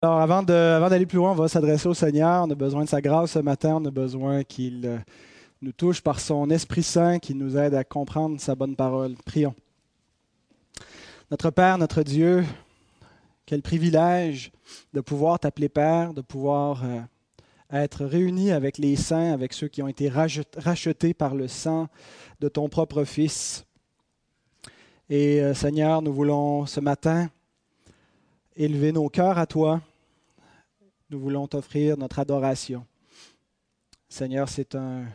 Alors, avant, d'aller plus loin, on va s'adresser au Seigneur. On a besoin de sa grâce ce matin. On a besoin qu'il euh, nous touche par son Esprit Saint, qui nous aide à comprendre sa bonne parole. Prions. Notre Père, notre Dieu, quel privilège de pouvoir t'appeler Père, de pouvoir euh, être réunis avec les saints, avec ceux qui ont été rachetés par le sang de ton propre Fils. Et euh, Seigneur, nous voulons ce matin élever nos cœurs à toi nous voulons t'offrir notre adoration. Seigneur, c'est un,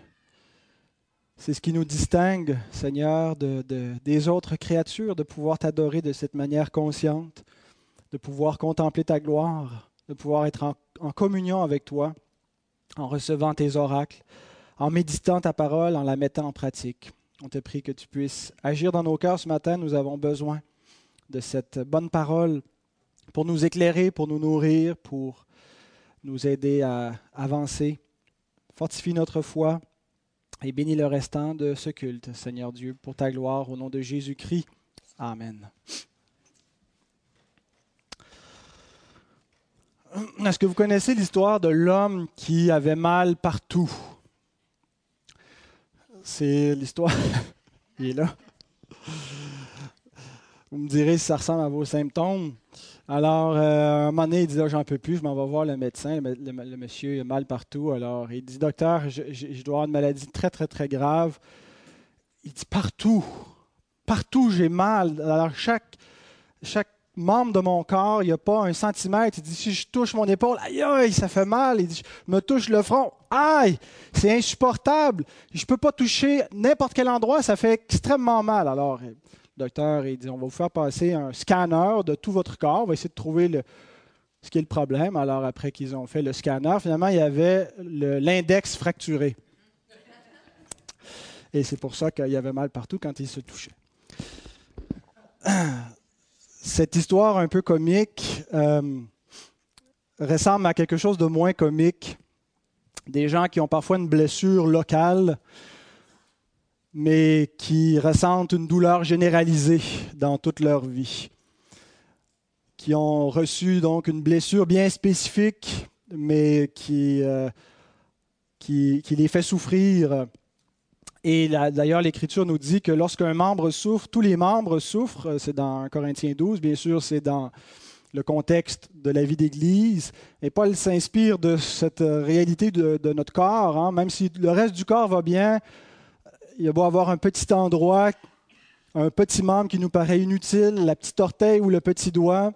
c'est ce qui nous distingue, Seigneur, de, des autres créatures, de pouvoir t'adorer de cette manière consciente, de pouvoir contempler ta gloire, de pouvoir être en, communion avec toi, en recevant tes oracles, en méditant ta parole, en la mettant en pratique. On te prie que tu puisses agir dans nos cœurs ce matin. Nous avons besoin de cette bonne parole pour nous éclairer, pour nous nourrir, pour nous aider à avancer. Fortifie notre foi et bénis le restant de ce culte, Seigneur Dieu, pour ta gloire, au nom de Jésus-Christ. Amen. Est-ce que vous connaissez l'histoire de l'homme qui avait mal partout? C'est l'histoire. Il est là. Vous me direz si ça ressemble à vos symptômes. Alors, euh, un moment donné, il dit, j'en peux plus, je m'en vais voir le médecin. Le, monsieur a mal partout. Alors, il dit, docteur, je, dois avoir une maladie très, très, très grave. Il dit, partout, partout, j'ai mal. Alors, chaque, chaque membre de mon corps, il n'y a pas un centimètre. Il dit, si je touche mon épaule, aïe, aïe, ça fait mal. Il dit, je me touche le front, aïe, c'est insupportable. Je ne peux pas toucher n'importe quel endroit, ça fait extrêmement mal. Alors, le docteur il dit on va vous faire passer un scanner de tout votre corps. On va essayer de trouver ce qui est le problème. Alors, après qu'ils ont fait le scanner, finalement, il y avait l'index fracturé. Et c'est pour ça qu'il y avait mal partout quand il se touchait. Cette histoire un peu comique euh, ressemble à quelque chose de moins comique. Des gens qui ont parfois une blessure locale mais qui ressentent une douleur généralisée dans toute leur vie, qui ont reçu donc une blessure bien spécifique, mais qui, euh, qui, qui, les fait souffrir. Et d'ailleurs, l'Écriture nous dit que lorsqu'un membre souffre, tous les membres souffrent. C'est dans Corinthiens 12, bien sûr, c'est dans le contexte de la vie d'Église. Et Paul s'inspire de cette réalité de, notre corps. Hein. Même si le reste du corps va bien, il y a avoir un petit endroit, un petit membre qui nous paraît inutile, la petite orteil ou le petit doigt,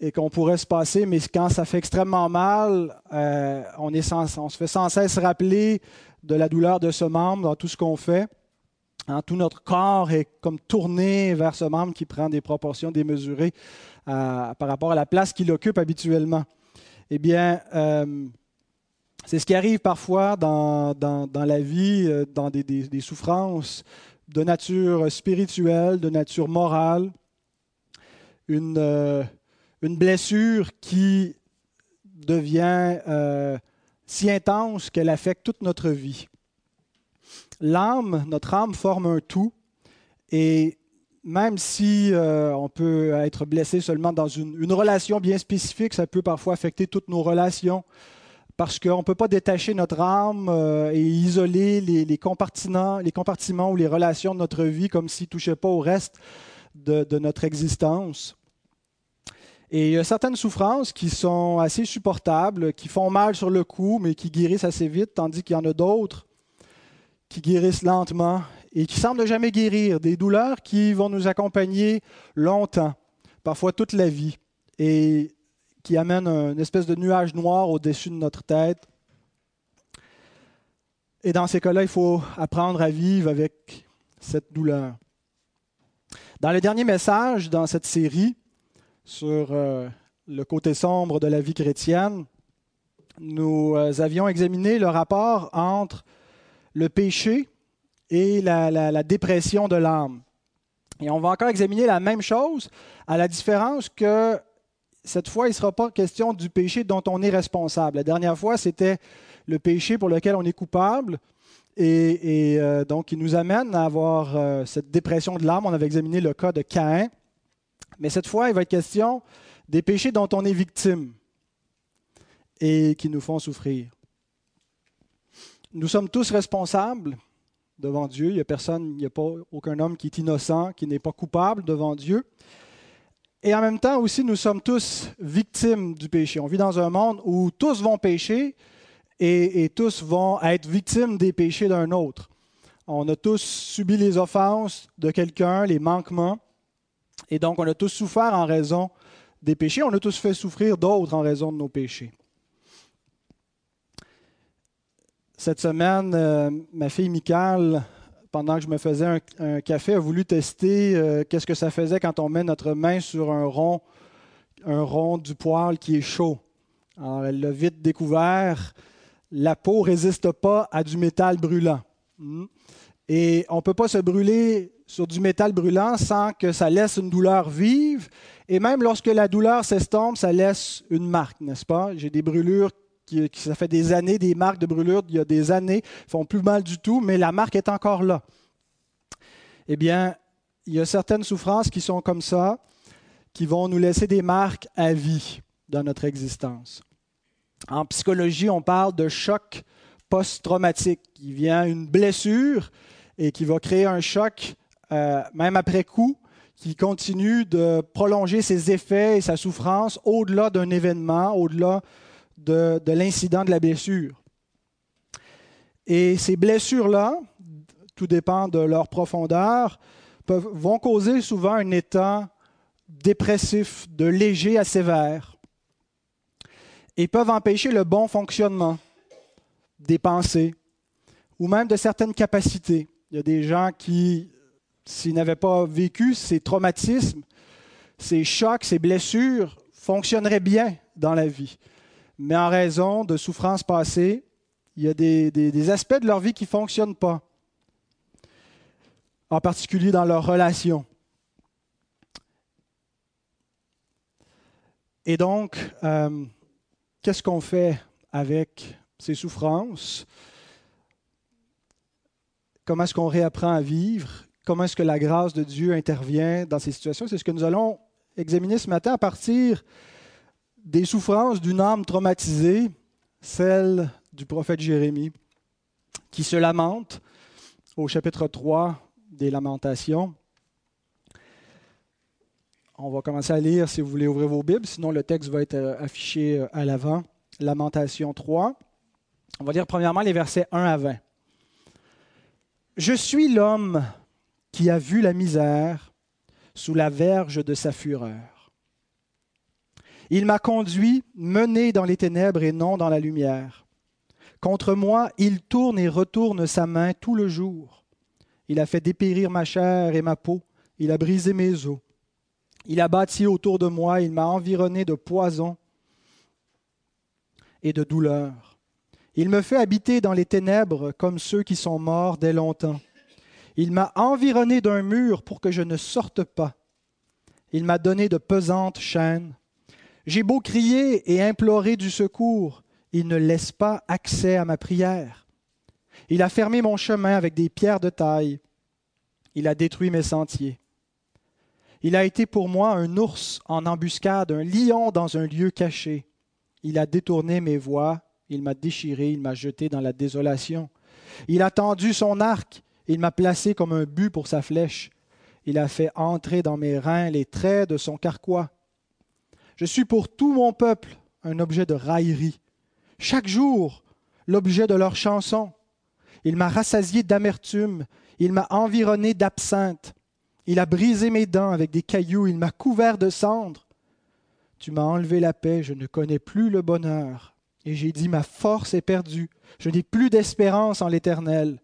et qu'on pourrait se passer, mais quand ça fait extrêmement mal, euh, on se fait sans cesse rappeler de la douleur de ce membre dans tout ce qu'on fait. Hein, tout notre corps est comme tourné vers ce membre qui prend des proportions démesurées euh, par rapport à la place qu'il occupe habituellement. Eh bien, euh, c'est ce qui arrive parfois dans, dans, la vie, euh, dans des, des, souffrances de nature spirituelle, de nature morale, une, euh, une blessure qui devient euh, si intense qu'elle affecte toute notre vie. L'âme, notre âme forme un tout, et même si on peut être blessé seulement dans une, une, relation bien spécifique, ça peut parfois affecter toutes nos relations, parce qu'on ne peut pas détacher notre âme euh, et isoler les, compartiments, ou les relations de notre vie comme s'ils ne touchaient pas au reste de, notre existence. Et il y a certaines souffrances qui sont assez supportables, qui font mal sur le coup, mais qui guérissent assez vite, tandis qu'il y en a d'autres qui guérissent lentement et qui semblent jamais guérir, des douleurs qui vont nous accompagner longtemps, parfois toute la vie. Qui amène une espèce de nuage noir au-dessus de notre tête. Et dans ces cas-là, il faut apprendre à vivre avec cette douleur. Dans le dernier message dans cette série sur euh, le côté sombre de la vie chrétienne, nous euh, avions examiné le rapport entre le péché et la, la dépression de l'âme. Et on va encore examiner la même chose, à la différence que cette fois, il ne sera pas question du péché dont on est responsable. La dernière fois, c'était le péché pour lequel on est coupable. Et, euh, donc, il nous amène à avoir euh, cette dépression de l'âme. On avait examiné le cas de Caïn. Mais cette fois, il va être question des péchés dont on est victime. et qui nous font souffrir. Nous sommes tous responsables devant Dieu. Il n'y a personne, il n'y a pas aucun homme qui est innocent, qui n'est pas coupable devant Dieu. Et en même temps aussi, nous sommes tous victimes du péché. On vit dans un monde où tous vont pécher et, tous vont être victimes des péchés d'un autre. On a tous subi les offenses de quelqu'un, les manquements, et donc on a tous souffert en raison des péchés. On a tous fait souffrir d'autres en raison de nos péchés. Cette semaine, euh, ma fille Michael pendant que je me faisais un, café, a voulu tester euh, qu'est-ce que ça faisait quand on met notre main sur un rond, un rond du poêle qui est chaud. Alors, elle l'a vite découvert. La peau ne résiste pas à du métal brûlant. Hmm. Et on ne peut pas se brûler sur du métal brûlant sans que ça laisse une douleur vive. Et même lorsque la douleur s'estompe, ça laisse une marque, n'est-ce pas? J'ai des brûlures qui, ça fait des années, des marques de brûlure, il y a des années, font plus mal du tout, mais la marque est encore là. Eh bien, il y a certaines souffrances qui sont comme ça, qui vont nous laisser des marques à vie dans notre existence. En psychologie, on parle de choc post-traumatique. Il vient une blessure et qui va créer un choc, euh, même après coup, qui continue de prolonger ses effets et sa souffrance au-delà d'un événement, au-delà de, l'incident de la blessure. Et ces blessures-là, tout dépend de leur profondeur, vont causer souvent un état dépressif, de léger à sévère, et peuvent empêcher le bon fonctionnement des pensées ou même de certaines capacités. Il y a des gens qui, s'ils n'avaient pas vécu ces traumatismes, ces chocs, ces blessures, fonctionneraient bien dans la vie mais en raison de souffrances passées, il y a des, aspects de leur vie qui ne fonctionnent pas, en particulier dans leurs relations. Et donc, euh, qu'est-ce qu'on fait avec ces souffrances? Comment est-ce qu'on réapprend à vivre? Comment est-ce que la grâce de Dieu intervient dans ces situations? C'est ce que nous allons examiner ce matin à partir des souffrances d'une âme traumatisée, celle du prophète Jérémie, qui se lamente au chapitre 3 des Lamentations. On va commencer à lire si vous voulez ouvrir vos Bibles, sinon le texte va être euh, affiché euh, à l'avant. Lamentation 3. On va lire premièrement les versets 1 à 20. Je suis l'homme qui a vu la misère sous la verge de sa fureur. Il m'a conduit, mené dans les ténèbres et non dans la lumière. Contre moi, il tourne et retourne sa main tout le jour. Il a fait dépérir ma chair et ma peau, il a brisé mes os. Il a bâti autour de moi, il m'a environné de poison et de douleur. Il me fait habiter dans les ténèbres comme ceux qui sont morts dès longtemps. Il m'a environné d'un mur pour que je ne sorte pas. Il m'a donné de pesantes chaînes. J'ai beau crier et implorer du secours, il ne laisse pas accès à ma prière. Il a fermé mon chemin avec des pierres de taille. Il a détruit mes sentiers. Il a été pour moi un ours en embuscade, un lion dans un lieu caché. Il a détourné mes voies, il m'a déchiré, il m'a jeté dans la désolation. Il a tendu son arc, il m'a placé comme un but pour sa flèche. Il a fait entrer dans mes reins les traits de son carquois. Je suis pour tout mon peuple un objet de raillerie. Chaque jour, l'objet de leur chanson. Il m'a rassasié d'amertume, il m'a environné d'absinthe, il a brisé mes dents avec des cailloux, il m'a couvert de cendres. Tu m'as enlevé la paix, je ne connais plus le bonheur. Et j'ai dit, ma force est perdue, je n'ai plus d'espérance en l'Éternel.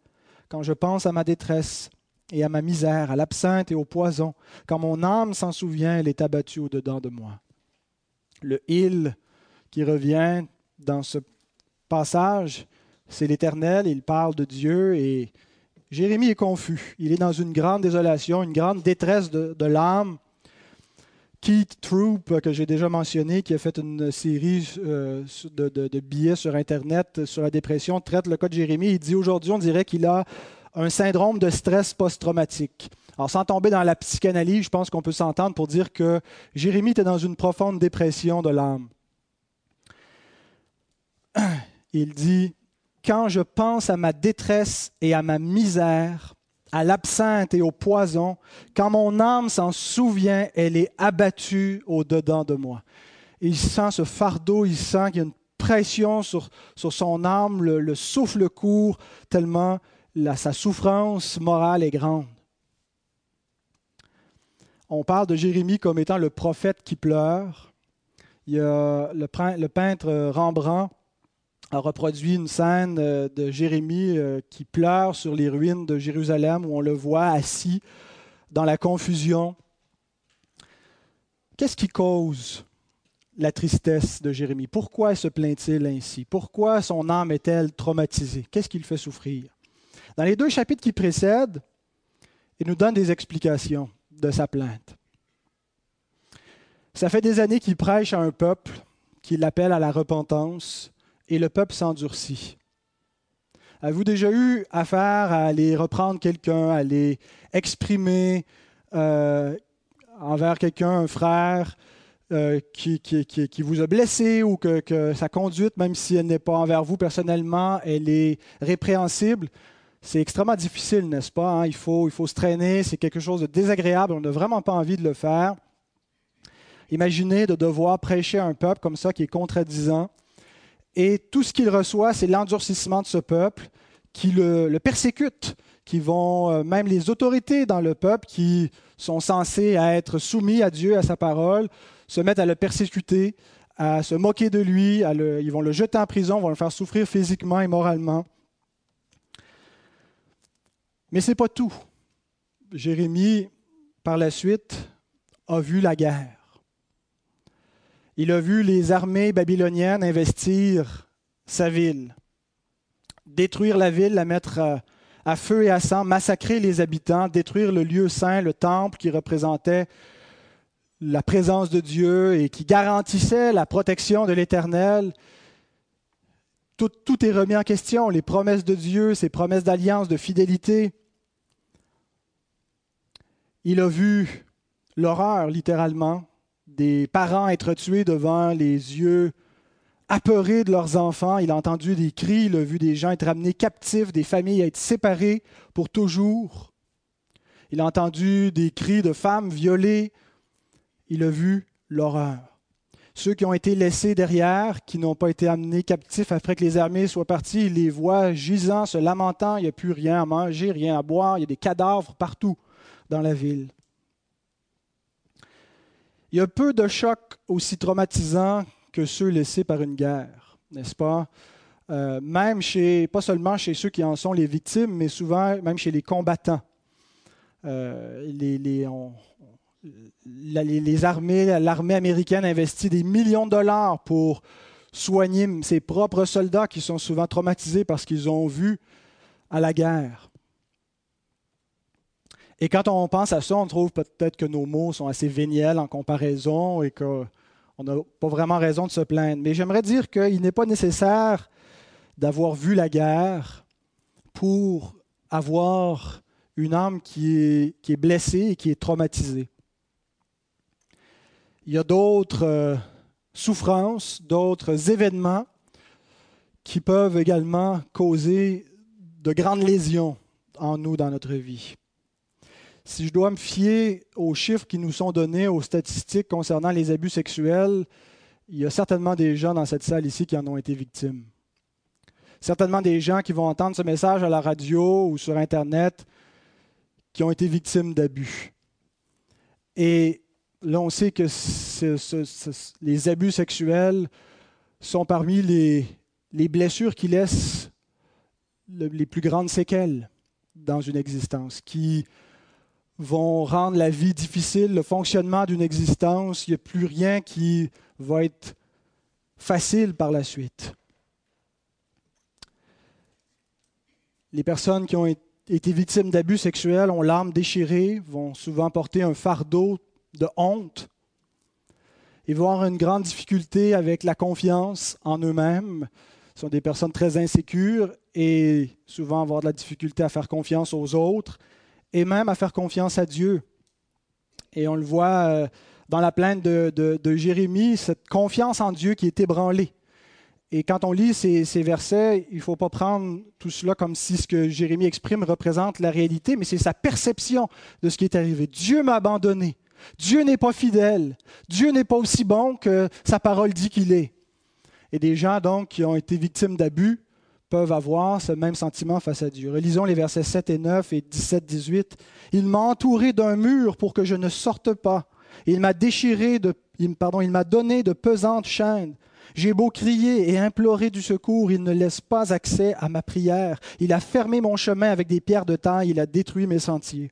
Quand je pense à ma détresse et à ma misère, à l'absinthe et au poison, quand mon âme s'en souvient, elle est abattue au-dedans de moi le il qui revient dans ce passage, c'est l'Éternel, il parle de Dieu et Jérémie est confus. Il est dans une grande désolation, une grande détresse de, l'âme. Keith Troop, que j'ai déjà mentionné, qui a fait une série euh, de, de, billets sur Internet sur la dépression, traite le cas de Jérémie. Il dit aujourd'hui, on dirait qu'il a un syndrome de stress post-traumatique. Alors, sans tomber dans la psychanalyse, je pense qu'on peut s'entendre pour dire que Jérémie était dans une profonde dépression de l'âme. il dit, Quand je pense à ma détresse et à ma misère, à l'absinthe et au poison, quand mon âme s'en souvient, elle est abattue au-dedans de moi. Il sent ce fardeau, il sent qu'il y a une pression sur, sur son âme, le, souffle court, tellement sa souffrance morale est grande. On parle de Jérémie comme étant le prophète qui pleure. Le, peintre Rembrandt a reproduit une scène euh, de Jérémie euh, qui pleure sur les ruines de Jérusalem, où on le voit assis dans la confusion. Qu'est-ce qui cause la tristesse de Jérémie? Pourquoi se plaint-il ainsi? Pourquoi son âme est-elle traumatisée? Qu'est-ce qui le fait souffrir? Dans les deux chapitres qui précèdent, il nous donne des explications de sa plainte. Ça fait des années qu'il prêche à un peuple, qui l'appelle à la repentance, et le peuple s'endurcit. Avez-vous déjà eu affaire à aller reprendre quelqu'un, à aller exprimer euh, envers quelqu'un, un frère, euh, qui, qui, vous a blessé ou que, sa conduite, même si elle n'est pas envers vous personnellement, elle est répréhensible? C'est extrêmement difficile, n'est-ce pas? Hein? Il, faut, se traîner, c'est quelque chose de désagréable, on n'a vraiment pas envie de le faire. Imaginez de devoir prêcher à un peuple comme ça qui est contradisant et tout ce qu'il reçoit, c'est l'endurcissement de ce peuple qui le, persécute, qui vont, euh, même les autorités dans le peuple qui sont censées être soumis à Dieu, à sa parole, se mettent à le persécuter, à se moquer de lui, ils vont le jeter en prison, vont le faire souffrir physiquement et moralement. Mais ce n'est pas tout. Jérémie, par la suite, a vu la guerre. Il a vu les armées babyloniennes investir sa ville, détruire la ville, la mettre à, feu et à sang, massacrer les habitants, détruire le lieu saint, le temple qui représentait la présence de Dieu et qui garantissait la protection de l'Éternel. Tout, tout, est remis en question, les promesses de Dieu, ses promesses d'alliance, de fidélité. Il a vu l'horreur, littéralement, des parents être tués devant les yeux apeurés de leurs enfants. Il a entendu des cris, il a vu des gens être amenés captifs, des familles être séparées pour toujours. Il a entendu des cris de femmes violées. Il a vu l'horreur. Ceux qui ont été laissés derrière, qui n'ont pas été amenés captifs après que les armées soient parties, il les voit gisant, se lamentant. Il n'y a plus rien à manger, rien à boire. Il y a des cadavres partout dans la ville. Il y a peu de chocs aussi traumatisants que ceux laissés par une guerre, n'est-ce pas? Euh, même chez, pas seulement chez ceux qui en sont les victimes, mais souvent même chez les combattants. Euh, les, les, les, armées, l'armée américaine investit des millions de dollars pour soigner ses propres soldats qui sont souvent traumatisés parce qu'ils ont vu à la guerre. Et quand on pense à ça, on trouve peut-être que nos mots sont assez véniels en comparaison et qu'on n'a pas vraiment raison de se plaindre. Mais j'aimerais dire qu'il n'est pas nécessaire d'avoir vu la guerre pour avoir une âme qui est, blessée et qui est traumatisée. Il y a d'autres euh, souffrances, d'autres événements qui peuvent également causer de grandes lésions en nous dans notre vie si je dois me fier aux chiffres qui nous sont donnés, aux statistiques concernant les abus sexuels, il y a certainement des gens dans cette salle ici qui en ont été victimes. Certainement des gens qui vont entendre ce message à la radio ou sur Internet qui ont été victimes d'abus. Et là, on sait que les abus sexuels sont parmi les, les blessures qui laissent les plus grandes séquelles dans une existence, qui vont rendre la vie difficile, le fonctionnement d'une existence. Il n'y a plus rien qui va être facile par la suite. Les personnes qui ont été victimes d'abus sexuels ont l'âme déchirée, vont souvent porter un fardeau de honte et vont avoir une grande difficulté avec la confiance en eux-mêmes. Ce sont des personnes très insécures et souvent avoir de la difficulté à faire confiance aux autres et même à faire confiance à Dieu. Et on le voit euh, dans la plainte de, Jérémie, cette confiance en Dieu qui est ébranlée. Et quand on lit ces, versets, il ne faut pas prendre tout cela comme si ce que Jérémie exprime représente la réalité, mais c'est sa perception de ce qui est arrivé. Dieu m'a abandonné. Dieu n'est pas fidèle. Dieu n'est pas aussi bon que sa parole dit qu'il est. Et des gens donc qui ont été victimes d'abus peuvent avoir ce même sentiment face à Dieu. Relisons les versets 7 et 9 et 17-18. Il m'a entouré d'un mur pour que je ne sorte pas. Il m'a déchiré de, pardon, il m'a donné de pesantes chaînes. J'ai beau crier et implorer du secours, il ne laisse pas accès à ma prière. Il a fermé mon chemin avec des pierres de taille, il a détruit mes sentiers.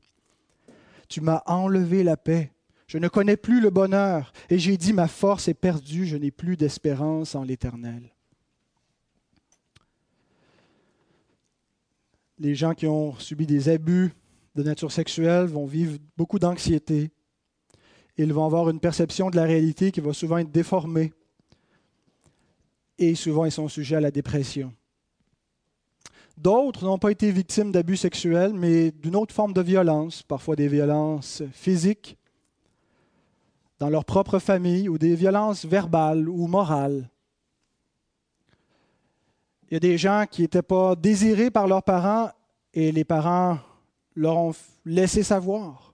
Tu m'as enlevé la paix. Je ne connais plus le bonheur. Et j'ai dit, ma force est perdue, je n'ai plus d'espérance en l'Éternel. Les gens qui ont subi des abus de nature sexuelle vont vivre beaucoup d'anxiété. Ils vont avoir une perception de la réalité qui va souvent être déformée et souvent ils sont sujets à la dépression. D'autres n'ont pas été victimes d'abus sexuels, mais d'une autre forme de violence, parfois des violences physiques dans leur propre famille ou des violences verbales ou morales. Il y a des gens qui n'étaient pas désirés par leurs parents et les parents leur ont laissé savoir.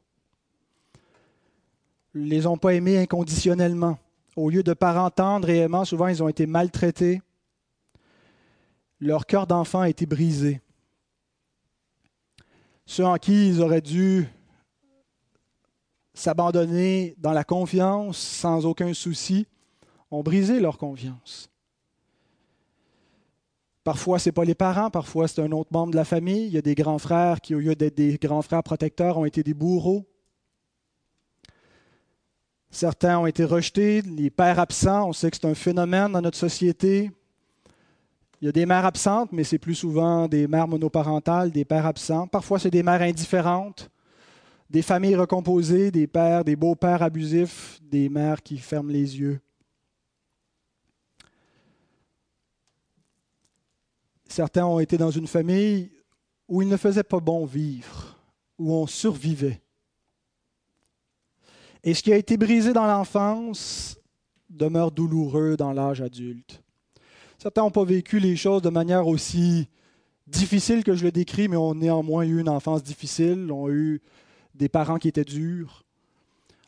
Ils les ont pas aimés inconditionnellement. Au lieu de parents tendres et aimants, souvent ils ont été maltraités. Leur cœur d'enfant a été brisé. Ceux en qui ils auraient dû s'abandonner dans la confiance sans aucun souci ont brisé leur confiance. Parfois, ce n'est pas les parents, parfois c'est un autre membre de la famille. Il y a des grands frères qui, au lieu d'être des grands frères protecteurs, ont été des bourreaux. Certains ont été rejetés, les pères absents, on sait que c'est un phénomène dans notre société. Il y a des mères absentes, mais c'est plus souvent des mères monoparentales, des pères absents. Parfois, c'est des mères indifférentes, des familles recomposées, des pères, des beaux-pères abusifs, des mères qui ferment les yeux. Certains ont été dans une famille où il ne faisait pas bon vivre, où on survivait. Et ce qui a été brisé dans l'enfance demeure douloureux dans l'âge adulte. Certains n'ont pas vécu les choses de manière aussi difficile que je le décris, mais ont néanmoins eu une enfance difficile, ont eu des parents qui étaient durs,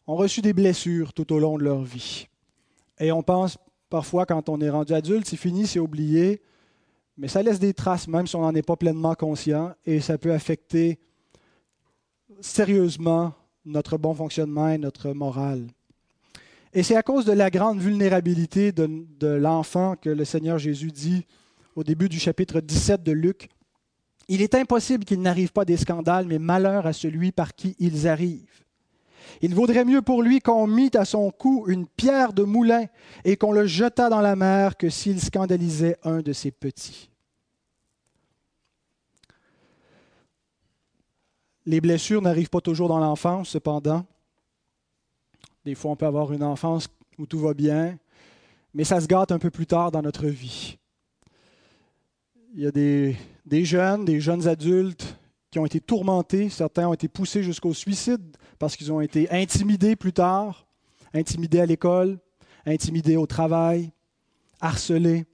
ont reçu des blessures tout au long de leur vie. Et on pense parfois, quand on est rendu adulte, c'est fini, c'est oublié, mais ça laisse des traces, même si on n'en est pas pleinement conscient, et ça peut affecter sérieusement notre bon fonctionnement et notre morale. Et c'est à cause de la grande vulnérabilité de, l'enfant que le Seigneur Jésus dit au début du chapitre 17 de Luc, Il est impossible qu'il n'arrive pas des scandales, mais malheur à celui par qui ils arrivent. Il vaudrait mieux pour lui qu'on mit à son cou une pierre de moulin et qu'on le jetât dans la mer que s'il scandalisait un de ses petits. Les blessures n'arrivent pas toujours dans l'enfance, cependant. Des fois, on peut avoir une enfance où tout va bien, mais ça se gâte un peu plus tard dans notre vie. Il y a des, jeunes, des jeunes adultes qui ont été tourmentés, certains ont été poussés jusqu'au suicide parce qu'ils ont été intimidés plus tard, intimidés à l'école, intimidés au travail, harcelés.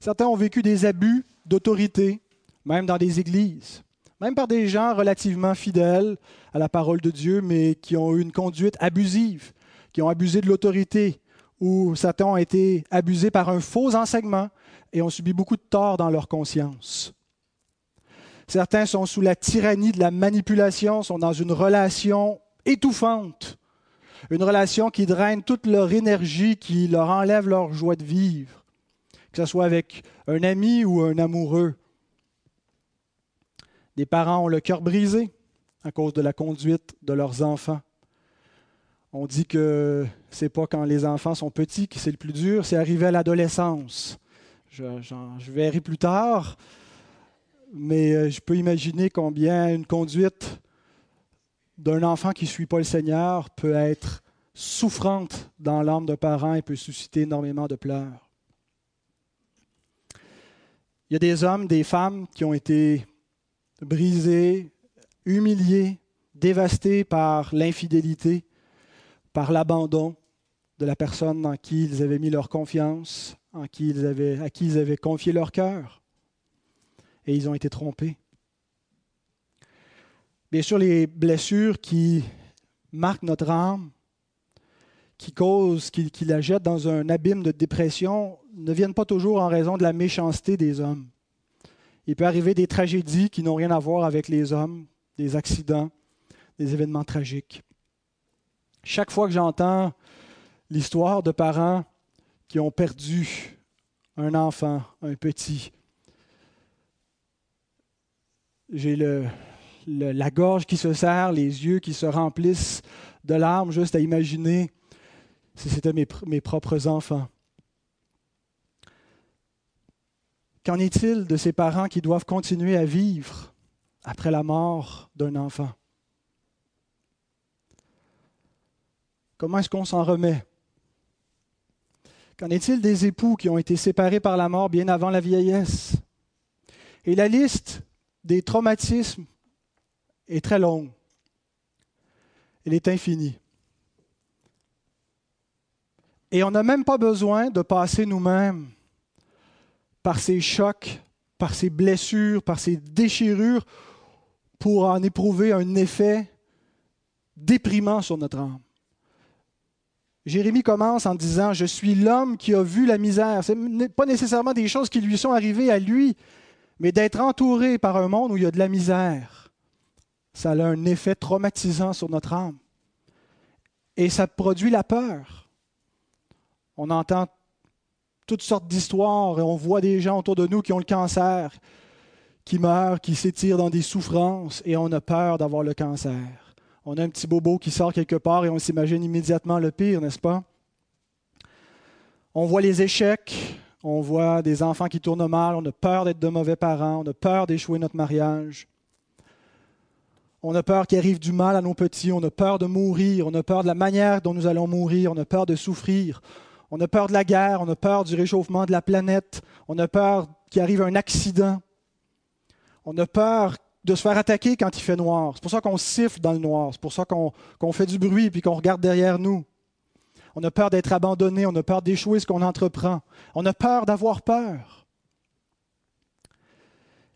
Certains ont vécu des abus d'autorité, même dans des églises même par des gens relativement fidèles à la parole de Dieu, mais qui ont eu une conduite abusive, qui ont abusé de l'autorité, ou certains ont été abusés par un faux enseignement et ont subi beaucoup de tort dans leur conscience. Certains sont sous la tyrannie de la manipulation, sont dans une relation étouffante, une relation qui draine toute leur énergie, qui leur enlève leur joie de vivre, que ce soit avec un ami ou un amoureux. Des parents ont le cœur brisé à cause de la conduite de leurs enfants. On dit que c'est pas quand les enfants sont petits que c'est le plus dur, c'est arrivé à l'adolescence. Je, je, verrai plus tard, mais euh, je peux imaginer combien une conduite d'un enfant qui ne suit pas le Seigneur peut être souffrante dans l'âme de parents et peut susciter énormément de pleurs. Il y a des hommes, des femmes qui ont été brisés, humiliés, dévastés par l'infidélité, par l'abandon de la personne dans qui ils avaient mis leur confiance, en qui ils avaient, à qui ils avaient confié leur cœur. Et ils ont été trompés. Bien sûr, les blessures qui marquent notre âme, qui causent, qui, la jettent dans un abîme de dépression, ne viennent pas toujours en raison de la méchanceté des hommes. Il peut arriver des tragédies qui n'ont rien à voir avec les hommes, des accidents, des événements tragiques. Chaque fois que j'entends l'histoire de parents qui ont perdu un enfant, un petit, j'ai la gorge qui se serre, les yeux qui se remplissent de larmes juste à imaginer si c'était mes propres enfants. Qu'en est-il de ces parents qui doivent continuer à vivre après la mort d'un enfant? Comment est-ce qu'on s'en remet? Qu'en est-il des époux qui ont été séparés par la mort bien avant la vieillesse? Et la liste des traumatismes est très longue. Elle est infinie. Et on n'a même pas besoin de passer nous-mêmes par ces chocs, par ces blessures, par ces déchirures, pour en éprouver un effet déprimant sur notre âme. Jérémie commence en disant, Je suis l'homme qui a vu la misère. Ce n'est pas nécessairement des choses qui lui sont arrivées à lui, mais d'être entouré par un monde où il y a de la misère. Ça a un effet traumatisant sur notre âme. Et ça produit la peur. On entend toutes sortes d'histoires et on voit des gens autour de nous qui ont le cancer, qui meurent, qui s'étirent dans des souffrances et on a peur d'avoir le cancer. On a un petit bobo qui sort quelque part et on s'imagine immédiatement le pire, n'est-ce pas? On voit les échecs, on voit des enfants qui tournent mal, on a peur d'être de mauvais parents, on a peur d'échouer notre mariage. On a peur qu'il arrive du mal à nos petits, on a peur de mourir, on a peur de la manière dont nous allons mourir, on a peur de souffrir, on a peur de la guerre, on a peur du réchauffement de la planète, on a peur qu'il arrive un accident. On a peur de se faire attaquer quand il fait noir. C'est pour ça qu'on siffle dans le noir, c'est pour ça qu'on fait du bruit et qu'on regarde derrière nous. On a peur d'être abandonné, on a peur d'échouer ce qu'on entreprend. On a peur d'avoir peur.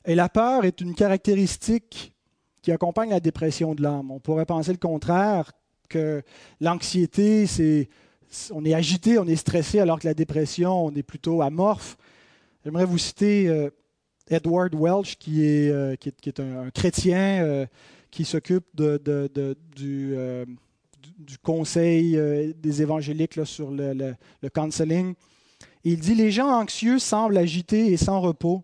Et la peur est une caractéristique qui accompagne la dépression de l'âme. On pourrait penser le contraire, que l'anxiété, c'est on est agité, on est stressé, alors que la dépression, on est plutôt amorphe. J'aimerais vous citer euh, Edward Welch, qui est, euh, un, chrétien euh, qui s'occupe de, du, du, conseil des évangéliques sur le, counseling. il dit Les gens anxieux semblent agités et sans repos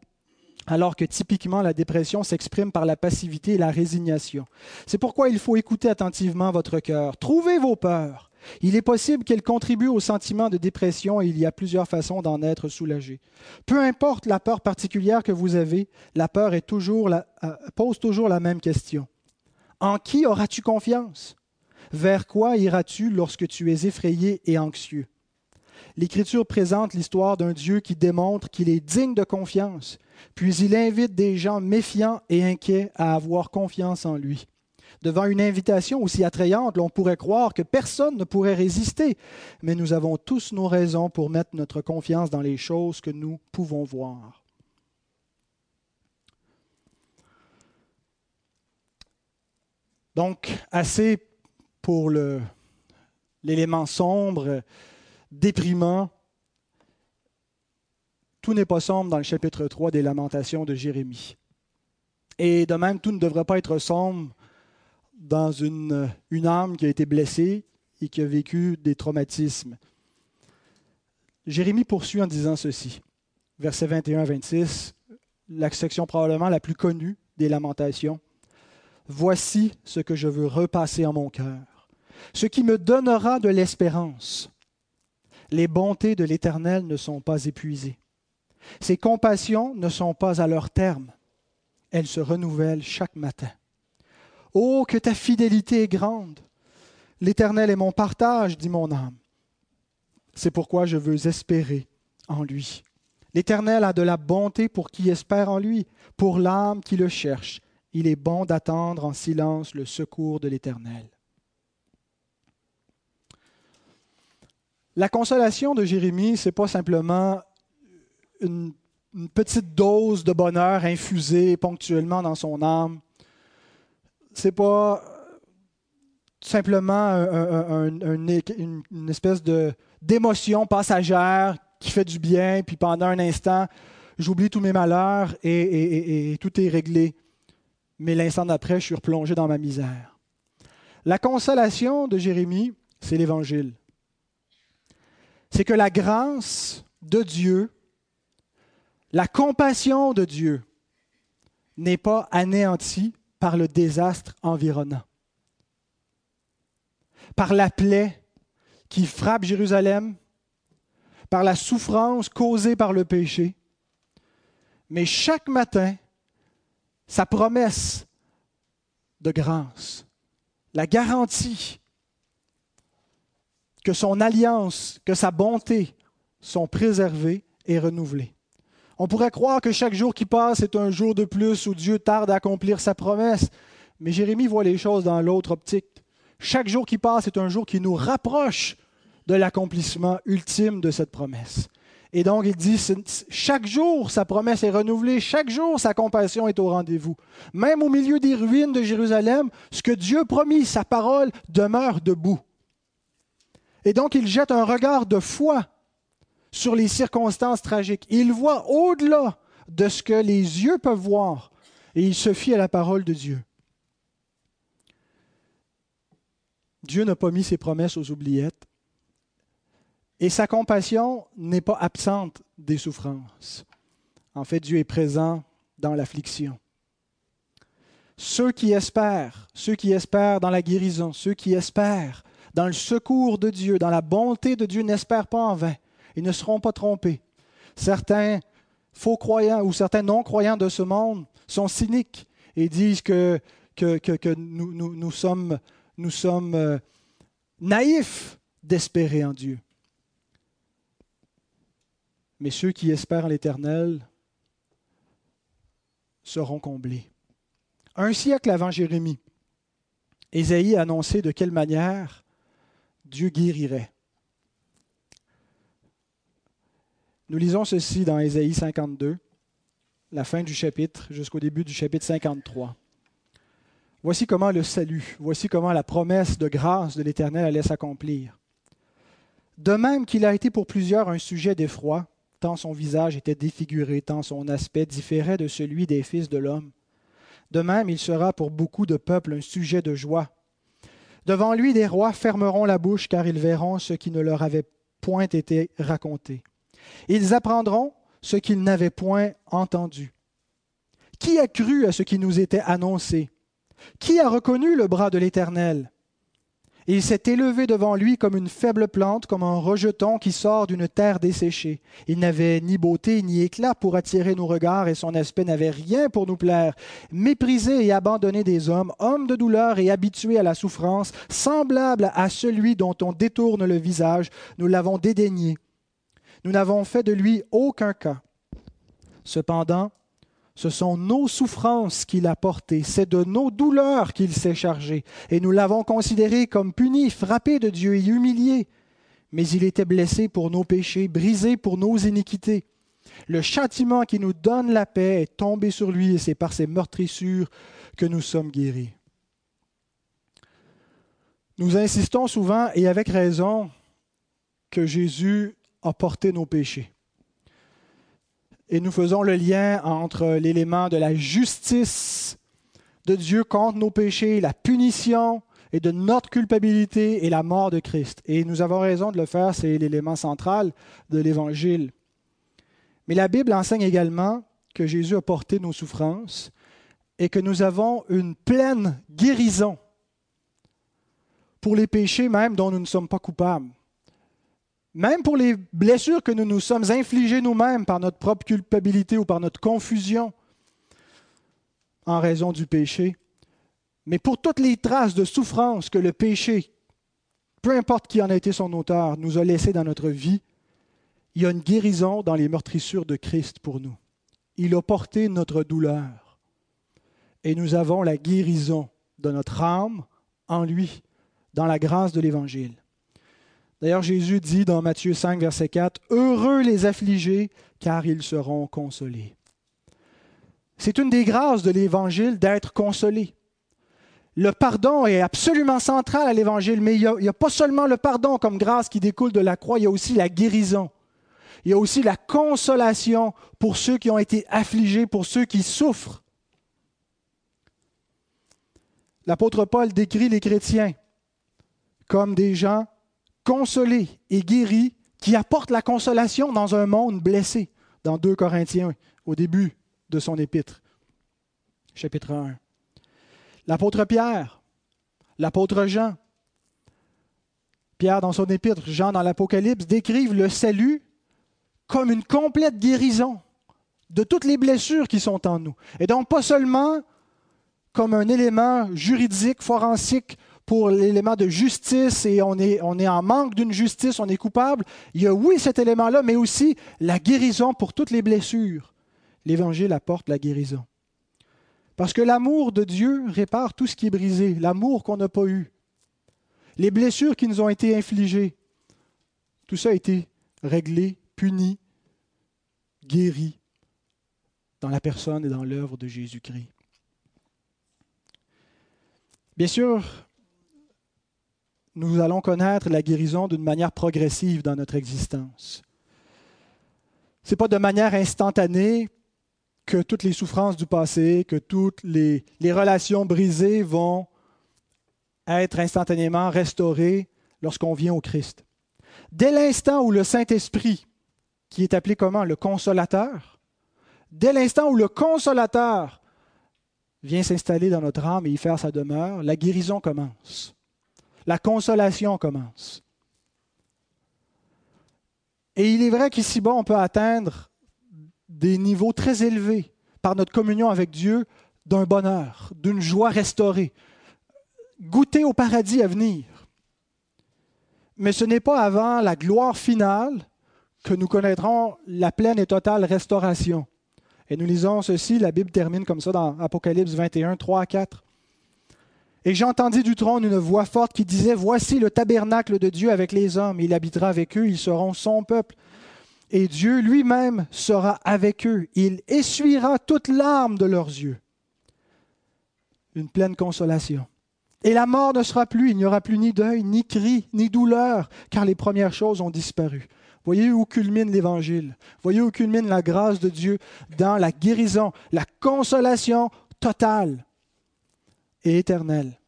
alors que typiquement la dépression s'exprime par la passivité et la résignation. C'est pourquoi il faut écouter attentivement votre cœur. Trouvez vos peurs. Il est possible qu'elle contribue au sentiment de dépression et il y a plusieurs façons d'en être soulagé. Peu importe la peur particulière que vous avez, la peur euh, pose toujours la même question. En qui auras-tu confiance? Vers quoi iras-tu lorsque tu es effrayé et anxieux? L'Écriture présente l'histoire d'un Dieu qui démontre qu'il est digne de confiance, puis il invite des gens méfiants et inquiets à avoir confiance en lui. Devant une invitation aussi attrayante, l'on pourrait croire que personne ne pourrait résister, mais nous avons tous nos raisons pour mettre notre confiance dans les choses que nous pouvons voir. Donc, assez pour l'élément sombre, déprimant. Tout n'est pas sombre dans le chapitre 3 des Lamentations de Jérémie. Et de même, tout ne devrait pas être sombre dans une, une âme qui a été blessée et qui a vécu des traumatismes. Jérémie poursuit en disant ceci, versets 21 26, la section probablement la plus connue des lamentations. Voici ce que je veux repasser en mon cœur, ce qui me donnera de l'espérance. Les bontés de l'Éternel ne sont pas épuisées. Ses compassions ne sont pas à leur terme. Elles se renouvellent chaque matin. Oh, que ta fidélité est grande. L'Éternel est mon partage, dit mon âme. C'est pourquoi je veux espérer en lui. L'Éternel a de la bonté pour qui espère en lui, pour l'âme qui le cherche. Il est bon d'attendre en silence le secours de l'Éternel. La consolation de Jérémie, ce n'est pas simplement une, petite dose de bonheur infusée ponctuellement dans son âme. C'est pas simplement une, espèce d'émotion passagère qui fait du bien, puis pendant un instant, j'oublie tous mes malheurs et, tout est réglé. Mais l'instant d'après, je suis replongé dans ma misère. La consolation de Jérémie, c'est l'Évangile. C'est que la grâce de Dieu, la compassion de Dieu n'est pas anéantie par le désastre environnant, par la plaie qui frappe Jérusalem, par la souffrance causée par le péché. Mais chaque matin, sa promesse de grâce, la garantie que son alliance, que sa bonté sont préservées et renouvelées. On pourrait croire que chaque jour qui passe est un jour de plus où Dieu tarde à accomplir sa promesse, mais Jérémie voit les choses dans l'autre optique. Chaque jour qui passe est un jour qui nous rapproche de l'accomplissement ultime de cette promesse. Et donc, il dit, chaque jour, sa promesse est renouvelée, chaque jour, sa compassion est au rendez-vous. Même au milieu des ruines de Jérusalem, ce que Dieu promis, sa parole, demeure debout. Et donc, il jette un regard de foi sur les circonstances tragiques. Il voit au-delà de ce que les yeux peuvent voir, et il se fie à la parole de Dieu. Dieu n'a pas mis ses promesses aux oubliettes. Et sa compassion n'est pas absente des souffrances. En fait, Dieu est présent dans l'affliction. Ceux qui espèrent, ceux qui espèrent dans la guérison, ceux qui espèrent dans le secours de Dieu, dans la bonté de Dieu, n'espèrent pas en vain. Ils ne seront pas trompés. Certains faux croyants ou certains non-croyants de ce monde sont cyniques et disent que, nous, sommes, nous sommes euh, naïfs d'espérer en Dieu mais ceux qui espèrent en l'Éternel seront comblés. Un siècle avant Jérémie, Ésaïe a annoncé de quelle manière Dieu guérirait. Nous lisons ceci dans Ésaïe 52, la fin du chapitre jusqu'au début du chapitre 53. Voici comment le salut, voici comment la promesse de grâce de l'Éternel allait s'accomplir. De même qu'il a été pour plusieurs un sujet d'effroi, tant son visage était défiguré, tant son aspect différait de celui des fils de l'homme. De même, il sera pour beaucoup de peuples un sujet de joie. Devant lui, des rois fermeront la bouche, car ils verront ce qui ne leur avait point été raconté. Ils apprendront ce qu'ils n'avaient point entendu. Qui a cru à ce qui nous était annoncé? Qui a reconnu le bras de l'Éternel? Il s'est élevé devant lui comme une faible plante, comme un rejeton qui sort d'une terre desséchée. Il n'avait ni beauté ni éclat pour attirer nos regards, et son aspect n'avait rien pour nous plaire. Méprisé et abandonné des hommes, homme de douleur et habitué à la souffrance, semblable à celui dont on détourne le visage, nous l'avons dédaigné. Nous n'avons fait de lui aucun cas. Cependant, ce sont nos souffrances qu'il a portées, c'est de nos douleurs qu'il s'est chargé, et nous l'avons considéré comme puni, frappé de Dieu et humilié. Mais il était blessé pour nos péchés, brisé pour nos iniquités. Le châtiment qui nous donne la paix est tombé sur lui, et c'est par ses meurtrissures que nous sommes guéris. Nous insistons souvent, et avec raison, que Jésus a porté nos péchés et nous faisons le lien entre l'élément de la justice de Dieu contre nos péchés, la punition et de notre culpabilité et la mort de Christ. Et nous avons raison de le faire, c'est l'élément central de l'Évangile. Mais la Bible enseigne également que Jésus a porté nos souffrances et que nous avons une pleine guérison pour les péchés même dont nous ne sommes pas coupables. Même pour les blessures que nous nous sommes infligées nous-mêmes par notre propre culpabilité ou par notre confusion en raison du péché, mais pour toutes les traces de souffrance que le péché, peu importe qui en a été son auteur, nous a laissées dans notre vie, il y a une guérison dans les meurtrissures de Christ pour nous. Il a porté notre douleur et nous avons la guérison de notre âme en lui, dans la grâce de l'Évangile. D'ailleurs, Jésus dit dans Matthieu 5, verset 4, Heureux les affligés, car ils seront consolés. C'est une des grâces de l'Évangile d'être consolé. Le pardon est absolument central à l'Évangile, mais il n'y a, pas seulement le pardon comme grâce qui découle de la croix, il y a aussi la guérison. Il y a aussi la consolation pour ceux qui ont été affligés, pour ceux qui souffrent. L'apôtre Paul décrit les chrétiens comme des gens consolés et guéris qui apportent la consolation dans un monde blessé, dans 2 Corinthiens, au début de son épître, chapitre 1. L'apôtre Pierre, l'apôtre Jean, Pierre dans son épître, Jean dans l'Apocalypse, décrivent le salut comme une complète guérison de toutes les blessures qui sont en nous. Et donc pas seulement comme un élément juridique, forensique pour l'élément de justice et on est, on est en manque d'une justice, on est coupable. Il y a oui cet élément-là, mais aussi la guérison pour toutes les blessures. L'Évangile apporte la guérison. Parce que l'amour de Dieu répare tout ce qui est brisé, l'amour qu'on n'a pas eu, les blessures qui nous ont été infligées. Tout ça a été réglé, puni, guéri dans la personne et dans l'œuvre de Jésus-Christ. Bien sûr, nous allons connaître la guérison d'une manière progressive dans notre existence. Ce n'est pas de manière instantanée que toutes les souffrances du passé, que toutes les, relations brisées vont être instantanément restaurées lorsqu'on vient au Christ. Dès l'instant où le Saint-Esprit, qui est appelé comment? Le consolateur, dès l'instant où le consolateur vient s'installer dans notre âme et y faire sa demeure, la guérison commence. La consolation commence. Et il est vrai qu'ici-bas, on peut atteindre des niveaux très élevés par notre communion avec Dieu d'un bonheur, d'une joie restaurée, goûter au paradis à venir. Mais ce n'est pas avant la gloire finale que nous connaîtrons la pleine et totale restauration. Et nous lisons ceci, la Bible termine comme ça dans Apocalypse 21, 3 à 4. Et j'entendis du trône une voix forte qui disait, Voici le tabernacle de Dieu avec les hommes, il habitera avec eux, ils seront son peuple. Et Dieu lui-même sera avec eux, il essuiera toute larmes de leurs yeux. Une pleine consolation. Et la mort ne sera plus, il n'y aura plus ni deuil, ni cri, ni douleur, car les premières choses ont disparu. Voyez où culmine l'Évangile. Voyez où culmine la grâce de Dieu dans la guérison, la consolation totale et éternelle.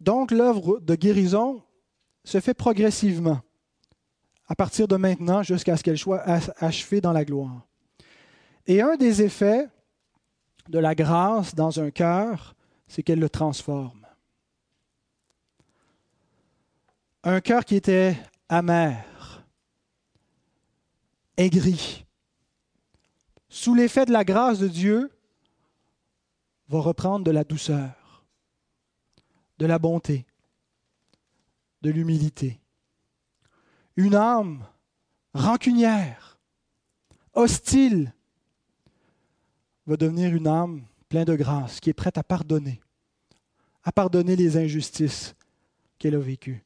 Donc l'œuvre de guérison se fait progressivement, à partir de maintenant jusqu'à ce qu'elle soit achevée dans la gloire. Et un des effets de la grâce dans un cœur, c'est qu'elle le transforme. Un cœur qui était amer, aigri, sous l'effet de la grâce de Dieu, va reprendre de la douceur, de la bonté, de l'humilité. Une âme rancunière, hostile, va devenir une âme pleine de grâce, qui est prête à pardonner, à pardonner les injustices qu'elle a vécues.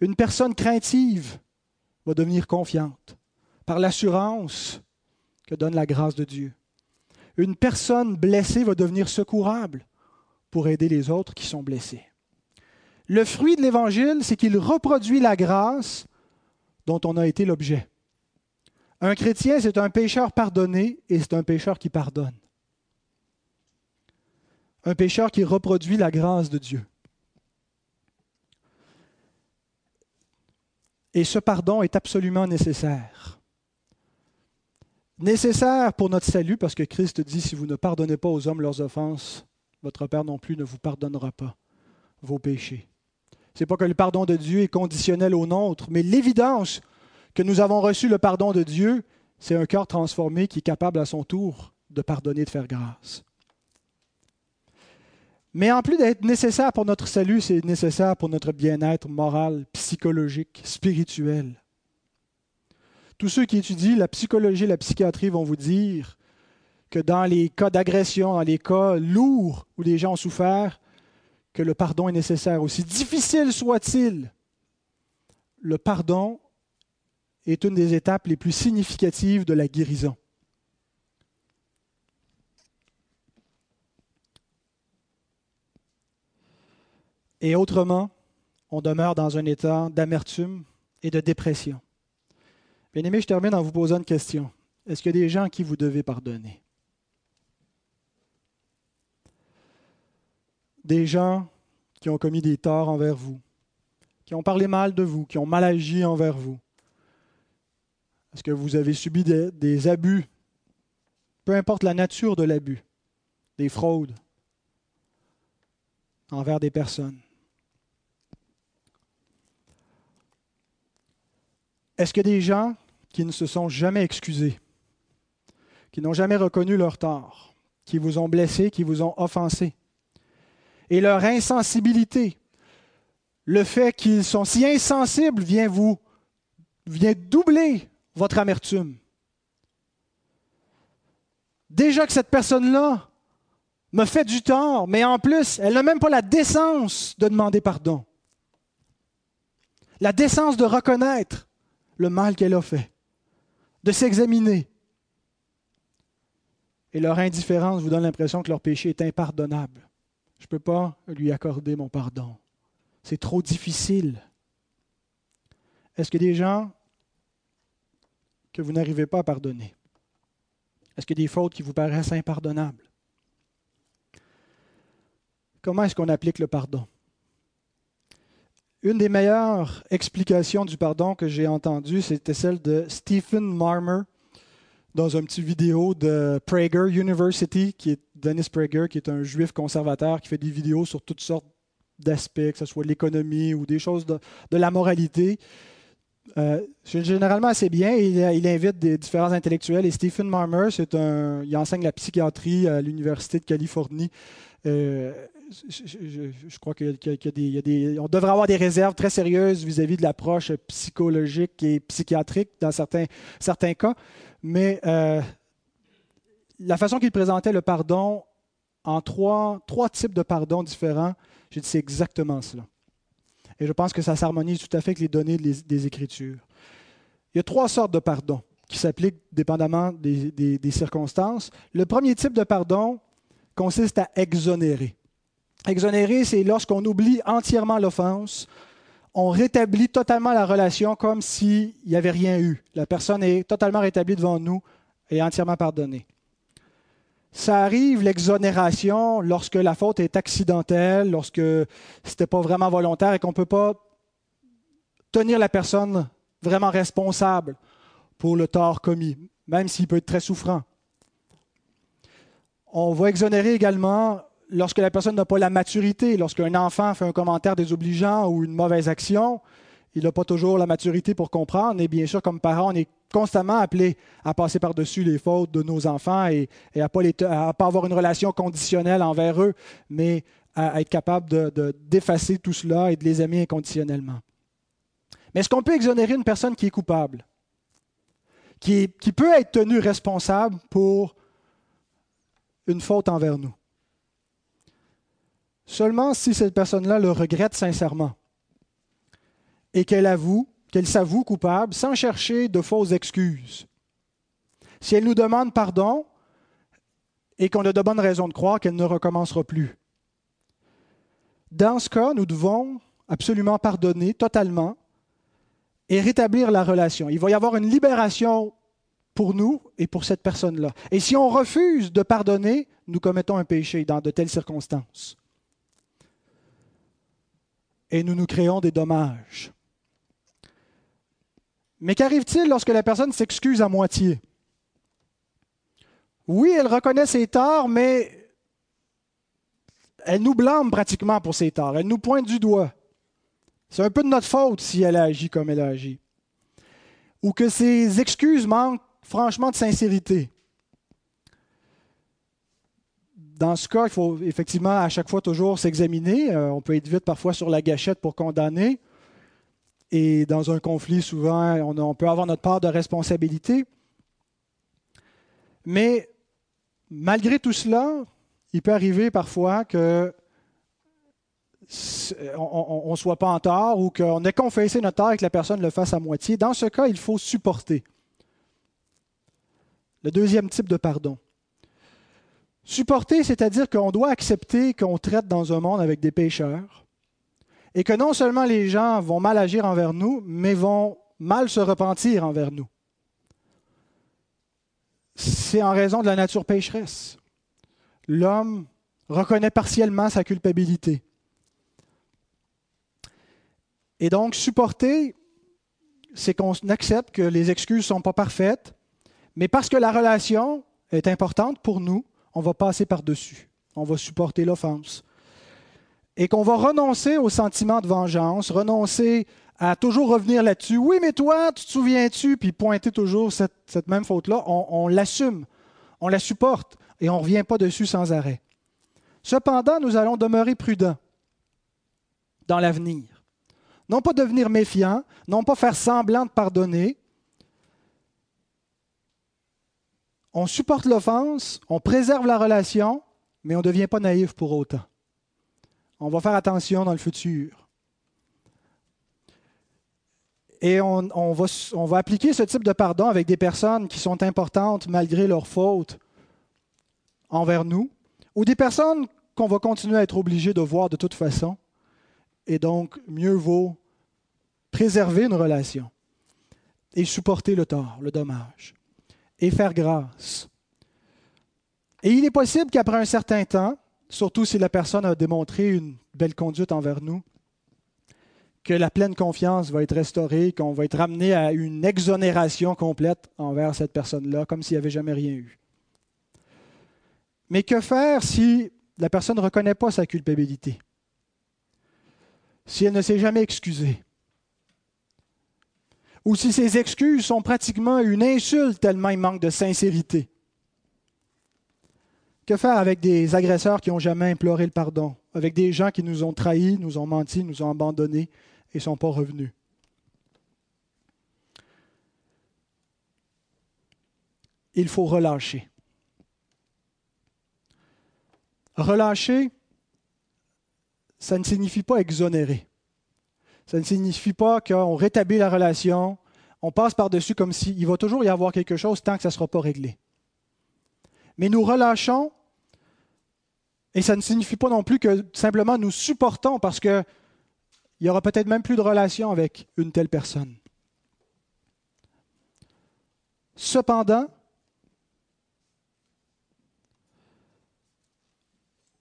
Une personne craintive va devenir confiante par l'assurance que donne la grâce de Dieu une personne blessée va devenir secourable pour aider les autres qui sont blessés. Le fruit de l'Évangile, c'est qu'il reproduit la grâce dont on a été l'objet. Un chrétien, c'est un pécheur pardonné et c'est un pécheur qui pardonne. Un pécheur qui reproduit la grâce de Dieu. Et ce pardon est absolument nécessaire nécessaire pour notre salut, parce que Christ dit, si vous ne pardonnez pas aux hommes leurs offenses, votre Père non plus ne vous pardonnera pas vos péchés. Ce n'est pas que le pardon de Dieu est conditionnel au nôtre, mais l'évidence que nous avons reçu le pardon de Dieu, c'est un cœur transformé qui est capable à son tour de pardonner, de faire grâce. Mais en plus d'être nécessaire pour notre salut, c'est nécessaire pour notre bien-être moral, psychologique, spirituel. Tous ceux qui étudient la psychologie et la psychiatrie vont vous dire que dans les cas d'agression, dans les cas lourds où les gens ont souffert, que le pardon est nécessaire. Aussi difficile soit-il, le pardon est une des étapes les plus significatives de la guérison. Et autrement, on demeure dans un état d'amertume et de dépression. Bien aimé, je termine en vous posant une question. Est-ce qu'il y a des gens à qui vous devez pardonner? Des gens qui ont commis des torts envers vous, qui ont parlé mal de vous, qui ont mal agi envers vous. Est-ce que vous avez subi des, des abus, peu importe la nature de l'abus, des fraudes envers des personnes? Est-ce que des gens qui ne se sont jamais excusés, qui n'ont jamais reconnu leur tort, qui vous ont blessé, qui vous ont offensé, et leur insensibilité, le fait qu'ils sont si insensibles vient vous vient doubler votre amertume. Déjà que cette personne-là me fait du tort, mais en plus, elle n'a même pas la décence de demander pardon. La décence de reconnaître le mal qu'elle a fait, de s'examiner. Et leur indifférence vous donne l'impression que leur péché est impardonnable. Je ne peux pas lui accorder mon pardon. C'est trop difficile. Est-ce que des gens que vous n'arrivez pas à pardonner? Est-ce qu'il y a des fautes qui vous paraissent impardonnables? Comment est-ce qu'on applique le pardon? Une des meilleures explications du pardon que j'ai entendues, c'était celle de Stephen Marmer dans un petit vidéo de Prager University, qui est Dennis Prager, qui est un juif conservateur qui fait des vidéos sur toutes sortes d'aspects, que ce soit l'économie ou des choses de, la moralité. Euh, généralement assez bien. Il, invite des différents intellectuels. Et Stephen Marmer, c'est un, il enseigne la psychiatrie à l'Université de Californie. Euh, je, crois qu'il y, a des, on devrait avoir des réserves très sérieuses vis-à-vis de l'approche psychologique et psychiatrique dans certains, certains cas. Mais euh, la façon qu'il présentait le pardon en trois, trois types de pardon différents, j'ai dit c'est exactement cela. Et je pense que ça s'harmonise tout à fait avec les données des, Écritures. Il y a trois sortes de pardon qui s'appliquent dépendamment des, des circonstances. Le premier type de pardon consiste à exonérer. Exonérer, c'est lorsqu'on oublie entièrement l'offense, on rétablit totalement la relation comme s'il n'y avait rien eu. La personne est totalement rétablie devant nous et entièrement pardonnée. Ça arrive, l'exonération, lorsque la faute est accidentelle, lorsque ce n'était pas vraiment volontaire et qu'on ne peut pas tenir la personne vraiment responsable pour le tort commis, même s'il peut être très souffrant. On va exonérer également lorsque la personne n'a pas la maturité, lorsqu'un enfant fait un commentaire désobligeant ou une mauvaise action, il n'a pas toujours la maturité pour comprendre. Et bien sûr, comme parents, on est constamment appelé à passer par-dessus les fautes de nos enfants et, à ne pas, avoir une relation conditionnelle envers eux, mais à être capable de, d'effacer tout cela et de les aimer inconditionnellement. Mais est-ce qu'on peut exonérer une personne qui est coupable, qui peut être tenue responsable pour une faute envers nous? Seulement si cette personne-là le regrette sincèrement et qu'elle avoue, qu'elle s'avoue coupable sans chercher de fausses excuses. Si elle nous demande pardon et qu'on a de bonnes raisons de croire qu'elle ne recommencera plus. Dans ce cas, nous devons absolument pardonner totalement et rétablir la relation. Il va y avoir une libération pour nous et pour cette personne-là. Et si on refuse de pardonner, nous commettons un péché dans de telles circonstances et nous nous créons des dommages. Mais qu'arrive-t-il lorsque la personne s'excuse à moitié? Oui, elle reconnaît ses torts, mais elle nous blâme pratiquement pour ses torts. Elle nous pointe du doigt. C'est un peu de notre faute si elle a agi comme elle a agi. Ou que ses excuses manquent franchement de sincérité dans ce cas, il faut effectivement à chaque fois toujours s'examiner. Euh, on peut être vite parfois sur la gâchette pour condamner. Et dans un conflit, souvent, on, peut avoir notre part de responsabilité. Mais malgré tout cela, il peut arriver parfois que on ne soit pas en tort ou qu'on ait confessé notre tort et que la personne le fasse à moitié. Dans ce cas, il faut supporter. Le deuxième type de pardon. Supporter, c'est-à-dire qu'on doit accepter qu'on traite dans un monde avec des pécheurs et que non seulement les gens vont mal agir envers nous, mais vont mal se repentir envers nous. C'est en raison de la nature pécheresse. L'homme reconnaît partiellement sa culpabilité. Et donc, supporter, c'est qu'on accepte que les excuses ne sont pas parfaites, mais parce que la relation est importante pour nous, on va passer par-dessus. On va supporter l'offense. Et qu'on va renoncer au sentiment de vengeance, renoncer à toujours revenir là-dessus. Oui, mais toi, tu te souviens-tu? Puis pointer toujours cette, même faute-là. On, on l'assume, on la supporte et on ne revient pas dessus sans arrêt. Cependant, nous allons demeurer prudents dans l'avenir. Non pas devenir méfiants, non pas faire semblant de pardonner, on supporte l'offense, on préserve la relation, mais on ne devient pas naïf pour autant. On va faire attention dans le futur. Et on, va, appliquer ce type de pardon avec des personnes qui sont importantes malgré leurs fautes envers nous, ou des personnes qu'on va continuer à être obligé de voir de toute façon. Et donc, mieux vaut préserver une relation et supporter le tort, le dommage et faire grâce. Et il est possible qu'après un certain temps, surtout si la personne a démontré une belle conduite envers nous, que la pleine confiance va être restaurée, qu'on va être ramené à une exonération complète envers cette personne-là, comme s'il n'y avait jamais rien eu. Mais que faire si la personne ne reconnaît pas sa culpabilité? Si elle ne s'est jamais excusée? Ou si ses excuses sont pratiquement une insulte tellement il manque de sincérité. Que faire avec des agresseurs qui n'ont jamais imploré le pardon, avec des gens qui nous ont trahis, nous ont menti, nous ont abandonnés et ne sont pas revenus? Il faut relâcher. Relâcher, ça ne signifie pas exonérer. Ça ne signifie pas qu'on rétablit la relation, on passe par-dessus comme s'il va toujours y avoir quelque chose tant que ça ne sera pas réglé. Mais nous relâchons, et ça ne signifie pas non plus que simplement nous supportons parce qu'il n'y aura peut-être même plus de relation avec une telle personne. Cependant,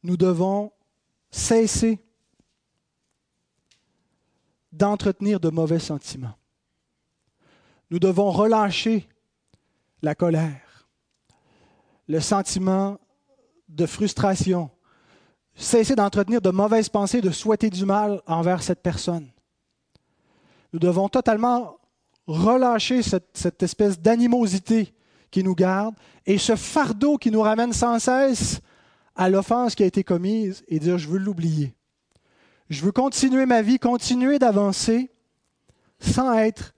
nous devons cesser d'entretenir de mauvais sentiments. Nous devons relâcher la colère, le sentiment de frustration, cesser d'entretenir de mauvaises pensées, de souhaiter du mal envers cette personne. Nous devons totalement relâcher cette, cette espèce d'animosité qui nous garde et ce fardeau qui nous ramène sans cesse à l'offense qui a été commise et dire je veux l'oublier. Je veux continuer ma vie, continuer d'avancer sans être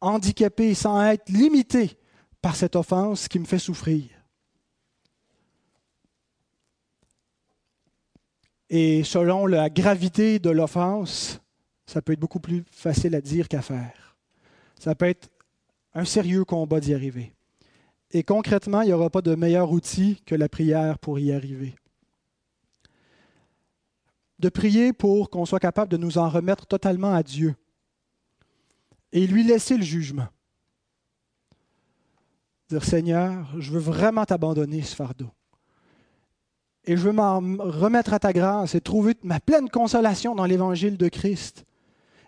handicapé, sans être limité par cette offense qui me fait souffrir. Et selon la gravité de l'offense, ça peut être beaucoup plus facile à dire qu'à faire. Ça peut être un sérieux combat d'y arriver. Et concrètement, il n'y aura pas de meilleur outil que la prière pour y arriver de prier pour qu'on soit capable de nous en remettre totalement à Dieu et lui laisser le jugement. Dire Seigneur, je veux vraiment t'abandonner ce fardeau. Et je veux m'en remettre à ta grâce et trouver ma pleine consolation dans l'évangile de Christ.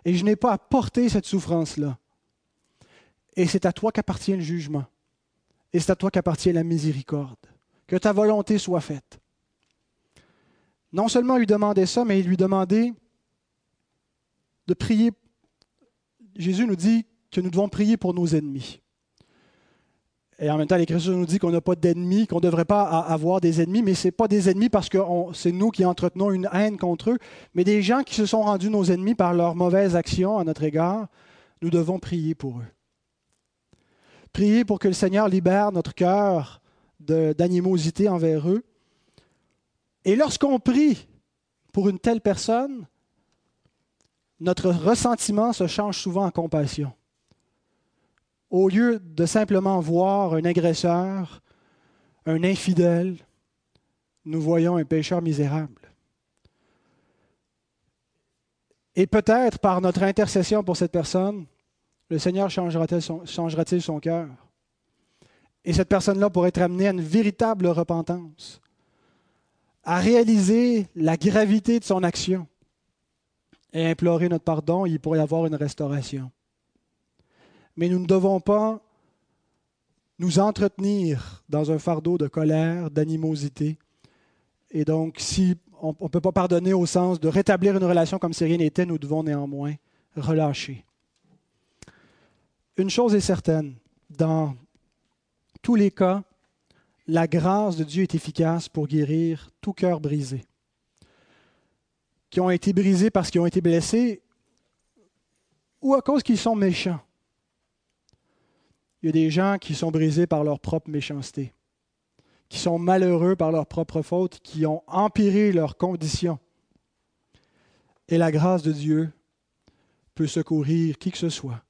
Et je n'ai pas à porter cette souffrance-là. Et c'est à toi qu'appartient le jugement. Et c'est à toi qu'appartient la miséricorde. Que ta volonté soit faite non seulement lui demandait ça, mais il lui demandait de prier. Jésus nous dit que nous devons prier pour nos ennemis. Et en même temps, l'Écriture nous dit qu'on n'a pas d'ennemis, qu'on ne devrait pas avoir des ennemis, mais ce n'est pas des ennemis parce que c'est nous qui entretenons une haine contre eux, mais des gens qui se sont rendus nos ennemis par leurs mauvaises actions à notre égard, nous devons prier pour eux. Prier pour que le Seigneur libère notre cœur d'animosité envers eux et lorsqu'on prie pour une telle personne, notre ressentiment se change souvent en compassion. Au lieu de simplement voir un agresseur, un infidèle, nous voyons un pécheur misérable. Et peut-être par notre intercession pour cette personne, le Seigneur changera-t-il son, cœur? Et cette personne-là pourrait être amenée à une véritable repentance, à réaliser la gravité de son action et implorer notre pardon, il pourrait y avoir une restauration. Mais nous ne devons pas nous entretenir dans un fardeau de colère, d'animosité. Et donc, si on ne peut pas pardonner au sens de rétablir une relation comme si rien n'était, nous devons néanmoins relâcher. Une chose est certaine, dans tous les cas, la grâce de Dieu est efficace pour guérir tout cœur brisé, qui ont été brisés parce qu'ils ont été blessés ou à cause qu'ils sont méchants. Il y a des gens qui sont brisés par leur propre méchanceté qui sont malheureux par leur propre faute, qui ont empiré leurs conditions. Et la grâce de Dieu peut secourir qui que ce soit,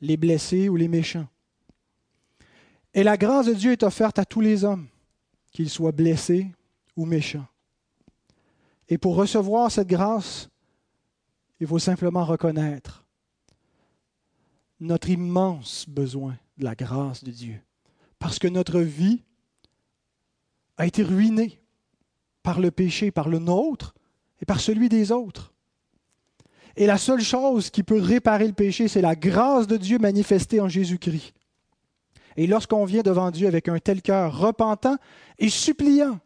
les blessés ou les méchants. Et la grâce de Dieu est offerte à tous les hommes, qu'ils soient blessés ou méchants. Et pour recevoir cette grâce, il faut simplement reconnaître notre immense besoin de la grâce de Dieu. Parce que notre vie a été ruiné par le péché, par le nôtre et par celui des autres. Et la seule chose qui peut réparer le péché, c'est la grâce de Dieu manifestée en Jésus-Christ. Et lorsqu'on vient devant Dieu avec un tel cœur repentant et suppliant,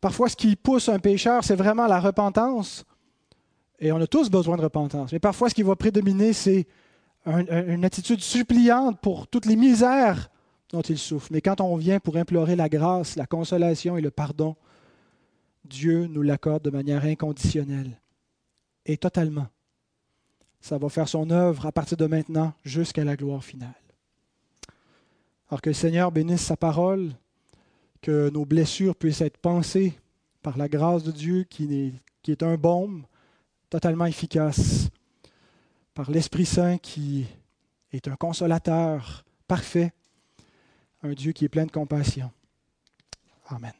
parfois ce qui pousse un pécheur, c'est vraiment la repentance. Et on a tous besoin de repentance. Mais parfois ce qui va prédominer, c'est une attitude suppliante pour toutes les misères dont il souffre. Mais quand on vient pour implorer la grâce, la consolation et le pardon, Dieu nous l'accorde de manière inconditionnelle et totalement. Ça va faire son œuvre à partir de maintenant jusqu'à la gloire finale. Alors que le Seigneur bénisse sa parole, que nos blessures puissent être pensées par la grâce de Dieu qui est, qui est un baume totalement efficace, par l'Esprit Saint qui est un consolateur parfait un Dieu qui est plein de compassion. Amen.